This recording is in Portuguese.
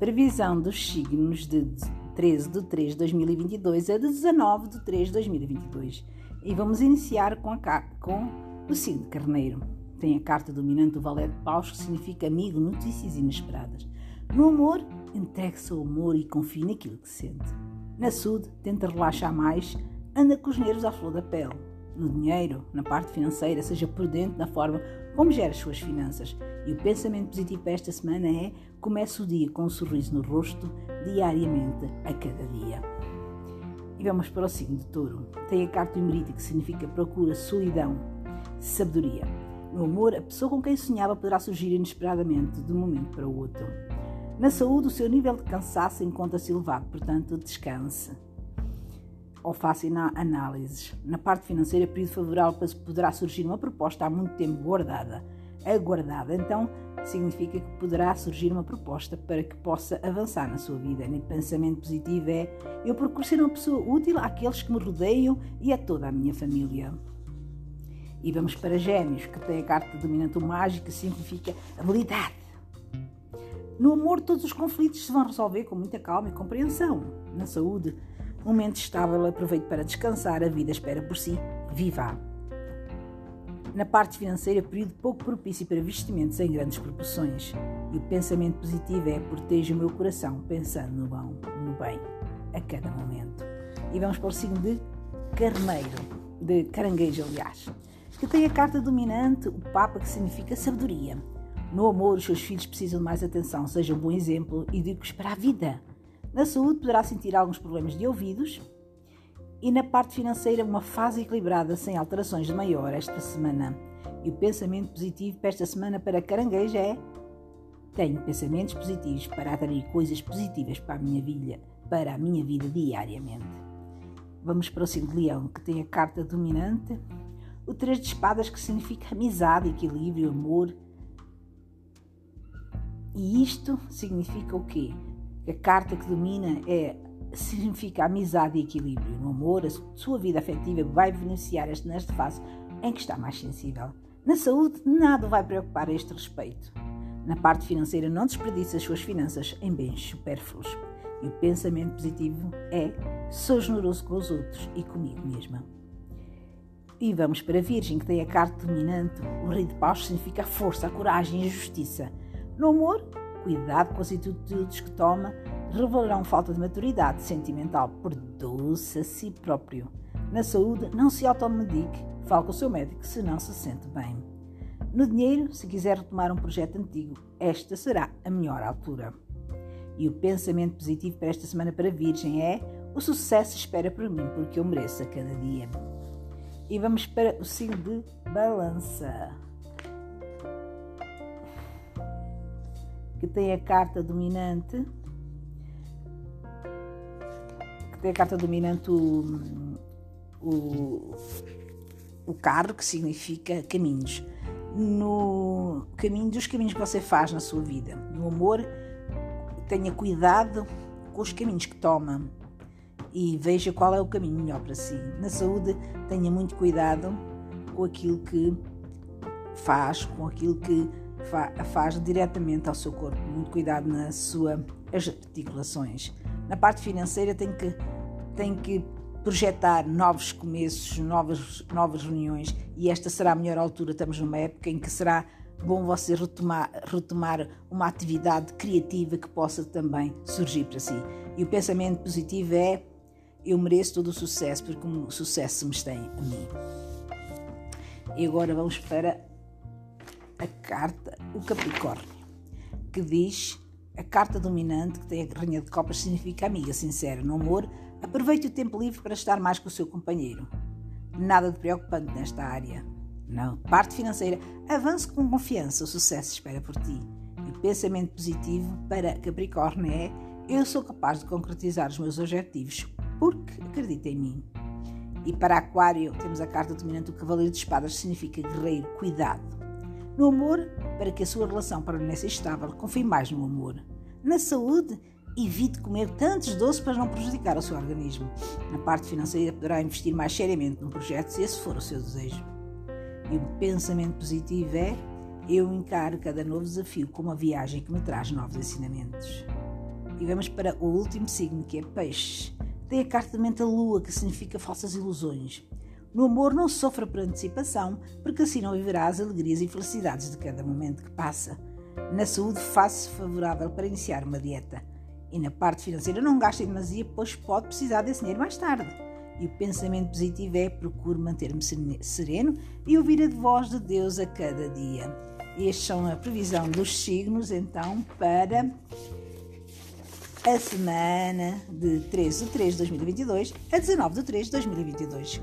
Previsão dos signos de 13 de 3 de 2022 a 19 de 3 de 2022. E vamos iniciar com, a, com o signo Carneiro. Tem a carta dominante do Valete de Paus, que significa amigo, notícias inesperadas. No amor, entregue-se ao amor e confie naquilo que sente. Na saúde, tenta relaxar mais, anda com os nervos à flor da pele. No dinheiro, na parte financeira, seja prudente na forma como gera as suas finanças. E o pensamento positivo para esta semana é: comece o dia com um sorriso no rosto, diariamente, a cada dia. E vamos para o signo de touro. Tem a carta humorítica que significa procura, solidão, sabedoria. No amor, a pessoa com quem sonhava poderá surgir inesperadamente de um momento para o outro. Na saúde, o seu nível de cansaço encontra-se elevado, portanto, descanse ou faça análises. Na parte financeira, período favorável poderá surgir uma proposta há muito tempo guardada, aguardada. Então, significa que poderá surgir uma proposta para que possa avançar na sua vida. O pensamento positivo é: eu procuro ser uma pessoa útil àqueles que me rodeiam e a toda a minha família. E vamos para Gêmeos, que tem a carta dominante mágica, que significa habilidade. No amor, todos os conflitos se vão resolver com muita calma e compreensão. Na saúde, Momento estável, aproveite para descansar, a vida espera por si, viva! Na parte financeira, período pouco propício para investimentos em grandes proporções. E o pensamento positivo é proteja o meu coração, pensando no bom, no bem, a cada momento. E vamos para o signo de Carneiro, de Caranguejo, aliás, que tem a carta dominante, o Papa, que significa sabedoria. No amor, os seus filhos precisam de mais atenção, seja um bom exemplo e dicos para a vida. Na saúde, poderá sentir alguns problemas de ouvidos. E na parte financeira, uma fase equilibrada, sem alterações de maior esta semana. E o pensamento positivo para esta semana para caranguejo é: tenho pensamentos positivos para atrair coisas positivas para a minha vida, para a minha vida diariamente. Vamos para o signo de Leão, que tem a carta dominante, o Três de Espadas, que significa amizade, equilíbrio, amor. E isto significa o quê? A carta que domina é significa amizade e equilíbrio. No amor, a sua vida afetiva vai beneficiar este nesta fase em que está mais sensível. Na saúde, nada vai preocupar a este respeito. Na parte financeira, não desperdice as suas finanças em bens supérfluos. E o pensamento positivo é: sou generoso com os outros e comigo mesma. E vamos para a Virgem, que tem a carta dominante. O Rei de Paus significa a força, a coragem e a justiça. No amor, Cuidado com as atitudes que toma, revelarão falta de maturidade sentimental. Perdoe-se a si próprio. Na saúde, não se automedique, fale com o seu médico se não se sente bem. No dinheiro, se quiser retomar um projeto antigo, esta será a melhor altura. E o pensamento positivo para esta semana para a Virgem é: o sucesso espera por mim, porque eu mereço a cada dia. E vamos para o signo de Balança. Que tem a carta dominante, que tem a carta dominante o, o, o carro, que significa caminhos. No caminho dos caminhos que você faz na sua vida. No amor, tenha cuidado com os caminhos que toma e veja qual é o caminho melhor para si. Na saúde, tenha muito cuidado com aquilo que faz, com aquilo que faz diretamente ao seu corpo. Muito cuidado na sua articulações. Na parte financeira tem que, tem que projetar novos começos, novas, novas reuniões e esta será a melhor altura. Estamos numa época em que será bom você retomar, retomar uma atividade criativa que possa também surgir para si. E o pensamento positivo é eu mereço todo o sucesso porque o sucesso me tem a mim. E agora vamos para a carta, o Capricórnio, que diz a carta dominante, que tem a rainha de copas, significa amiga sincera. No amor, aproveite o tempo livre para estar mais com o seu companheiro. Nada de preocupante nesta área. Não. Parte financeira, avance com confiança, o sucesso espera por ti. E o pensamento positivo para Capricórnio é: eu sou capaz de concretizar os meus objetivos porque acredito em mim. E para Aquário, temos a carta dominante do Cavaleiro de Espadas, significa guerreiro, cuidado. No amor, para que a sua relação permaneça estável, confie mais no amor. Na saúde, evite comer tantos doces para não prejudicar o seu organismo. Na parte financeira, poderá investir mais seriamente num projeto, se esse for o seu desejo. E o pensamento positivo é: eu encaro cada novo desafio como uma viagem que me traz novos ensinamentos. E vamos para o último signo, que é Peixe. Tem a carta da mente lua, que significa falsas ilusões. No amor não sofra por antecipação, porque assim não viverá as alegrias e felicidades de cada momento que passa. Na saúde, faça-se favorável para iniciar uma dieta. E na parte financeira, não gaste em demasia, pois pode precisar desse dinheiro mais tarde. E o pensamento positivo é procure manter-me sereno e ouvir a voz de Deus a cada dia. Estes são a previsão dos signos, então, para a semana de 13 de 3 de 2022 a 19 de 3 de 2022.